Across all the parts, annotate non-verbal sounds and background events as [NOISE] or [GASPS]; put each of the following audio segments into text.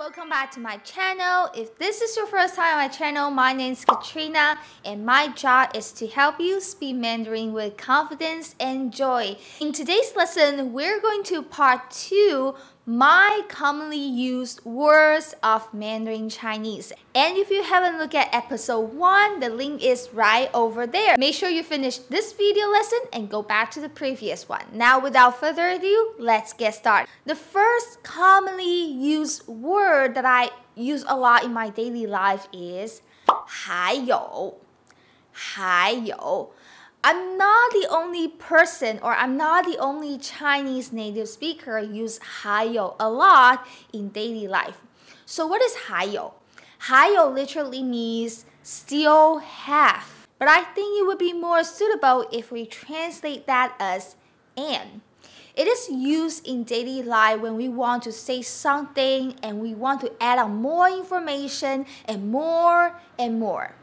welcome back to my channel. If this is your first time on my channel, my name is Katrina and my job is to help you speak Mandarin with confidence and joy. In today's lesson, we're going to part 2 my commonly used words of Mandarin Chinese. And if you haven't looked at episode 1, the link is right over there. Make sure you finish this video lesson and go back to the previous one. Now, without further ado, let's get started. The first commonly used word that I use a lot in my daily life is 还有,还有. I'm not the only person or I'm not the only Chinese native speaker use Hayo a lot in daily life. So what is Hayo? Hayo literally means still have. But I think it would be more suitable if we translate that as and. It is used in daily life when we want to say something and we want to add on more information and more and more.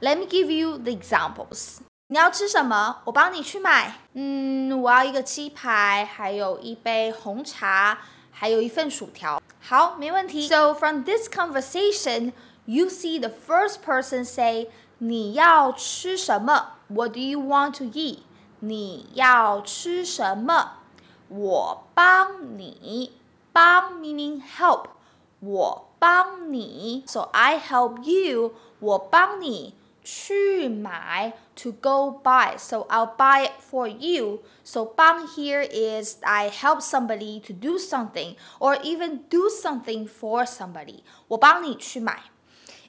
Let me give you the examples. 你要吃什么？我帮你去买。嗯，我要一个鸡排，还有一杯红茶，还有一份薯条。好，没问题。So from this conversation, you see the first person say, 你要吃什么？What do you want to eat？你要吃什么？我帮你。帮 meaning help，我帮你。So I help you，我帮你。去买 to go buy. So I'll buy it for you. So 帮 here is I help somebody to do something or even do something for somebody. 我帮你去买.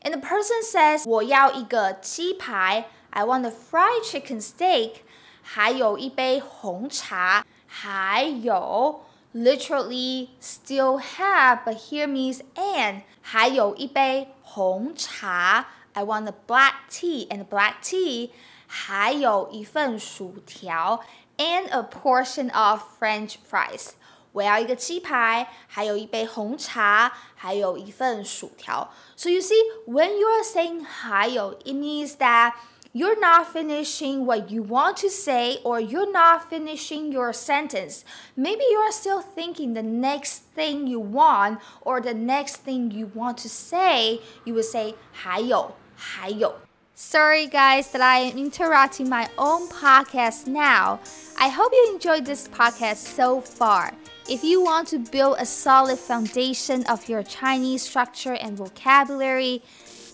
And the person says 我要一个鸡排 I want a fried chicken steak. 还有一杯红茶。还有 literally still have, but here means and. 还有一杯红茶。 I want a black tea and black tea，还有一份薯条 and a portion of French fries。我要一个鸡排，还有一杯红茶，还有一份薯条。So you see, when you are saying 还有, it means that you're not finishing what you want to say or you're not finishing your sentence. Maybe you're still thinking the next thing you want or the next thing you want to say. You would say 还有,还有. Sorry guys that I am interrupting my own podcast now. I hope you enjoyed this podcast so far. If you want to build a solid foundation of your Chinese structure and vocabulary,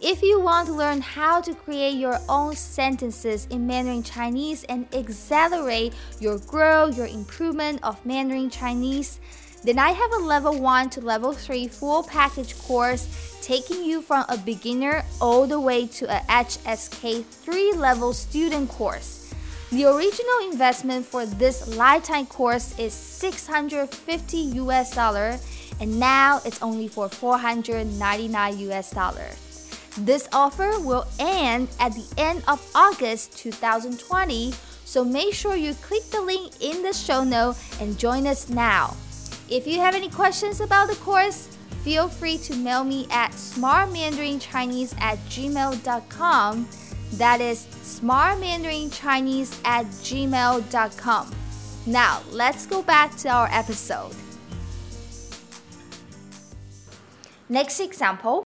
if you want to learn how to create your own sentences in Mandarin Chinese and accelerate your growth, your improvement of Mandarin Chinese, then I have a level 1 to level 3 full package course taking you from a beginner all the way to a HSK 3 level student course. The original investment for this lifetime course is 650 US dollar and now it's only for 499 US dollar. This offer will end at the end of August 2020, so make sure you click the link in the show note and join us now. If you have any questions about the course, feel free to mail me at smartmandarinChinese at gmail.com. That is smartmandarinChinese at gmail.com. Now, let's go back to our episode. Next example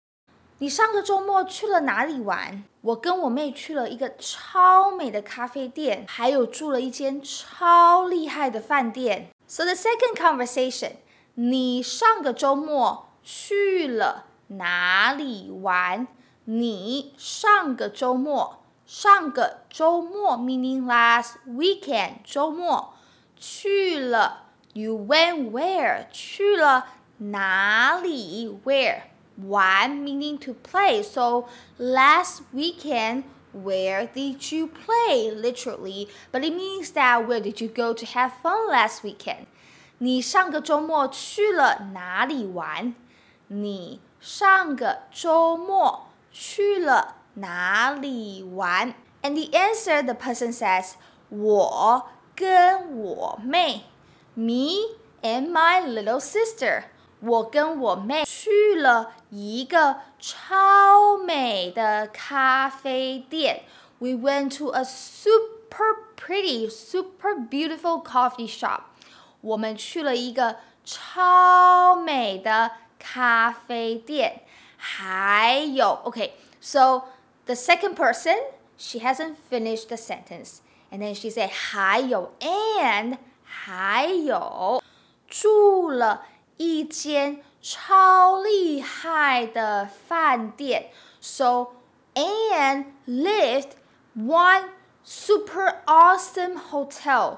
你上个周末去了哪里玩？我跟我妹去了一个超美的咖啡店，还有住了一间超厉害的饭店。so the second conversation，你上个周末去了哪里玩？你上个周末，上个周末 meaning last weekend 周末去了，you went where 去了哪里？where 玩 meaning to play. So last weekend where did you play? Literally, but it means that where did you go to have fun last weekend? 你上个周末去了哪里玩？你上个周末去了哪里玩？And the answer, the person says, 我跟我妹，me and my little sister。 我跟我妹去了一个超美的咖啡店。We went to a super pretty, super beautiful coffee shop. 我们去了一个超美的 咖啡店。还有，okay, so the second person she hasn't finished the sentence, and then she said 还有 and 还有住了 一间超厉害的饭店。So and lived one super awesome hotel.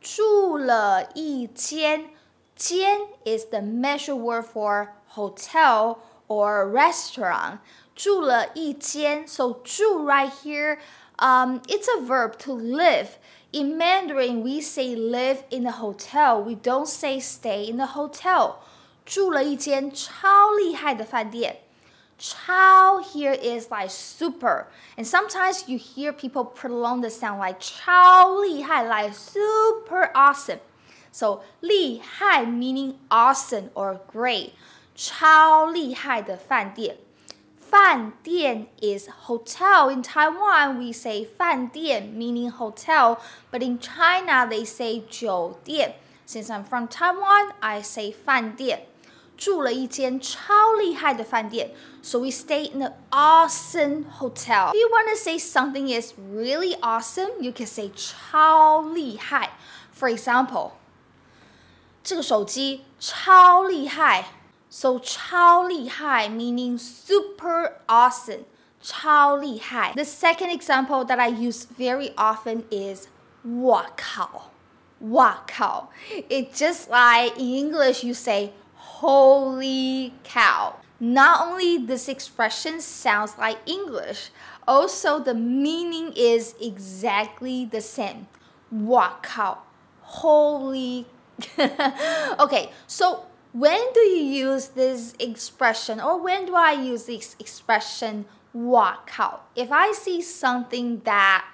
住了一间，间 is the measure word for hotel or restaurant. 住了一间, so 住 right here, um, it's a verb to live. In Mandarin, we say live in a hotel. We don't say stay in the hotel. 住了一间超厉害的饭店。超 here is like super. And sometimes you hear people prolong the sound like 超厉害, like super awesome. So 厉害 meaning awesome or great. 超厉害的饭店。 饭店 is hotel. In Taiwan, we say 饭店 meaning hotel, but in China, they say 酒店. Since I'm from Taiwan, I say 饭店。住了一间超厉害的饭店，so we stay in an awesome hotel. If you want to say something is really awesome, you can say 超厉害。For example，这个手机超厉害 ，so 超厉害 meaning super awesome，超厉害。The second example that I use very often is 哇靠，哇靠。It just like in English you say Holy cow. Not only this expression sounds like English, also the meaning is exactly the same. Wow, holy. [LAUGHS] okay, so when do you use this expression or when do I use this expression wow? If I see something that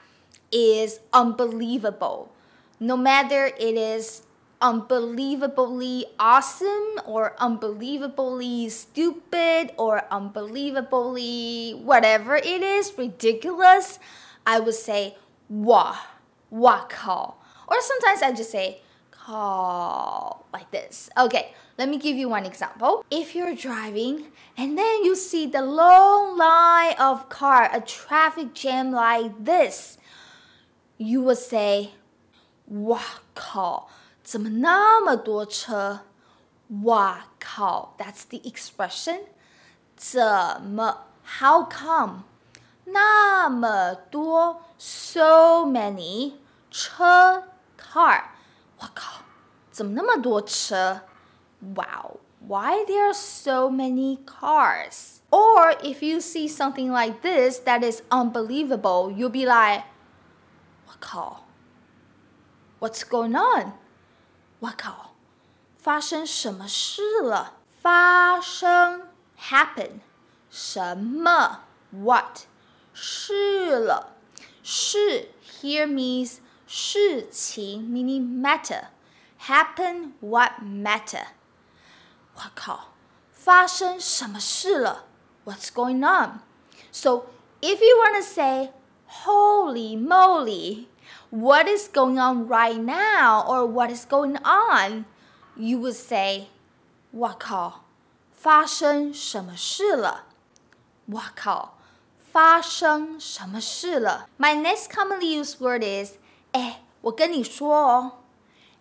is unbelievable, no matter it is unbelievably awesome or unbelievably stupid or unbelievably whatever it is, ridiculous, I would say wow call. Or sometimes I just say call like this. Okay, let me give you one example. If you're driving and then you see the long line of car, a traffic jam like this, you would say wow call 怎么那么多车？哇靠！That's the expression。怎么？How come？那么多，so many 车 car。 我靠！怎么那么多车？Wow! Why there are so many cars? Or if you see something like this that is unbelievable, you'll be like, 我靠！What's going on? 我靠，发生什么事了？发生 happen 什么 what 事了？事 here means 事情 meaning matter happen what matter？我靠，发生什么事了？What's going on? So if you want to say holy moly what is going on right now or what is going on, you would say, 我靠，发生什么事了？我靠，发生什么事了？My next commonly used word is, 哎，我跟你说哦，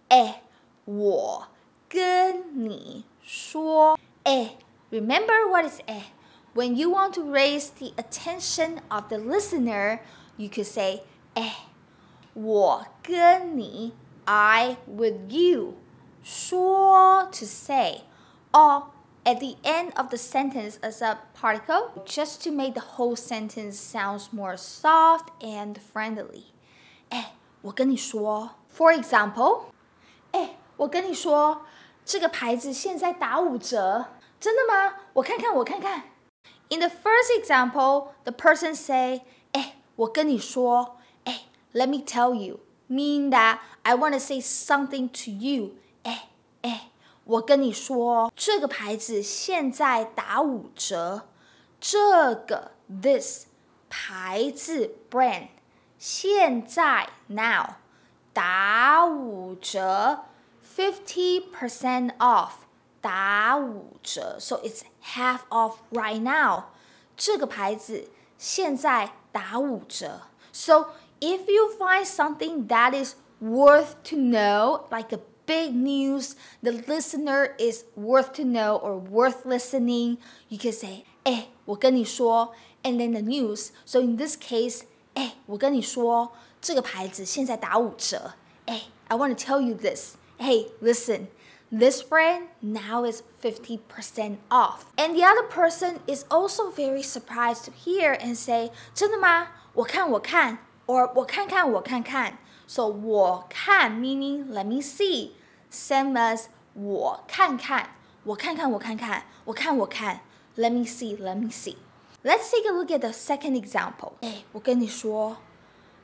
哎，我跟你说，哎，remember what is 哎？When you want to raise the attention of the listener, you could say 哎。我跟你，I with you，说 to say, or at the end of the sentence as a particle, just to make the whole sentence sounds more soft and friendly. 哎， 我跟你说，For example，哎，我跟你说，这个牌子现在打五折，真的吗？我看看，我看看。In the first example, the person say, 哎，我跟你说。let me tell you, mean that I want to say something to you. 哎哎，我跟你说，这个牌子现在打五折。这个 this 牌子 brand 现在 now 打五折，fifty percent off 打五折，so it's half off right now。这个牌子现在打五折。So if you find something that is worth to know, like a big news, the listener is worth to know or worth listening, you can say, 哎，我跟你说，and then the news. So in this case, 哎，我跟你说，这个牌子现在打五折。哎，I want to tell you this. Hey, listen. This brand now is 50% off. And the other person is also very surprised to hear and say, 真的吗？我看我看，or 我看看我看看。So 我看 meaning let me see, same as 我看看，我看看我看看，我看我看。Let me see, let me see. Let's take a look at the second example. 哎，我跟你说，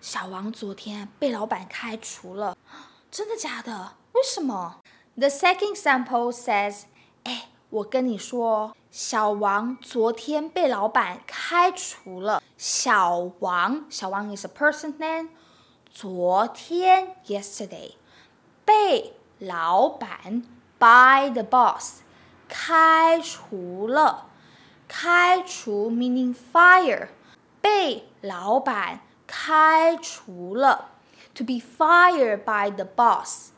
小王昨天被老板开除了，真的假的？为什么？The [GASPS] second example says, 哎，我跟你说，小王昨天被老板开除了。小王，小王 is a person name。昨天，yesterday，被老板 by the boss 开除了。 开除 meaning fire，被老板开除了。To be fired by the boss。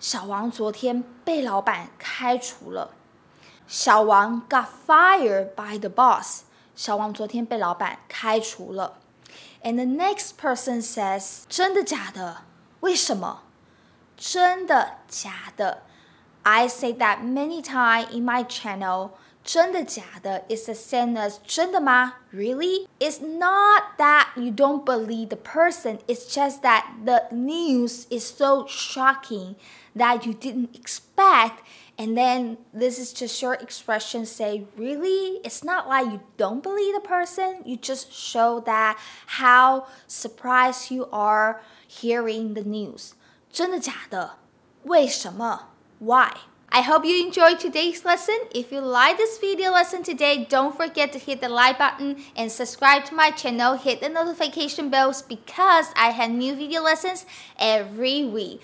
小王昨天被老板开除了。小王 got fired by the boss。小王昨天被老板开除了。And the next person says，真的假的？为什么？真的假的？I say that many times in my channel. 真的假的 is the same as 真的吗？Really? It's not that you don't believe the person, it's just that the news is so shocking that you didn't expect. And then this is just your expression say, really? It's not like you don't believe the person, you just show that how surprised you are hearing the news. 真的假的？为什么？Why? I hope you enjoyed today's lesson. If you like this video lesson today, don't forget to hit the like button and subscribe to my channel. Hit the notification bells because I have new video lessons every week.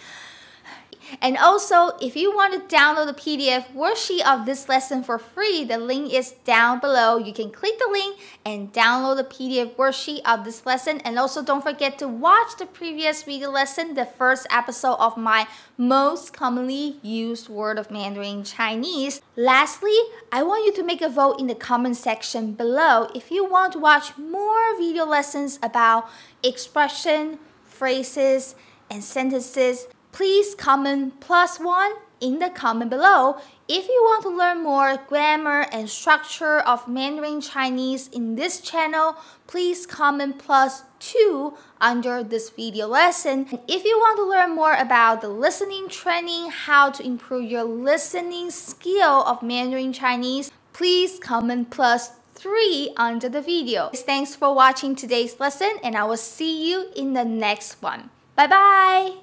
And also, if you want to download the PDF worksheet of this lesson for free, the link is down below. You can click the link and download the PDF worksheet of this lesson. And also, don't forget to watch the previous video lesson, the first episode of my most commonly used word of Mandarin Chinese. Lastly, I want you to make a vote in the comment section below if you want to watch more video lessons about expression, phrases, and sentences please comment plus one in the comment below. If you want to learn more grammar and structure of Mandarin Chinese in this channel, please comment plus two under this video lesson. And if you want to learn more about the listening training, how to improve your listening skill of Mandarin Chinese, please comment plus three under the video. Thanks for watching today's lesson and I will see you in the next one. Bye bye!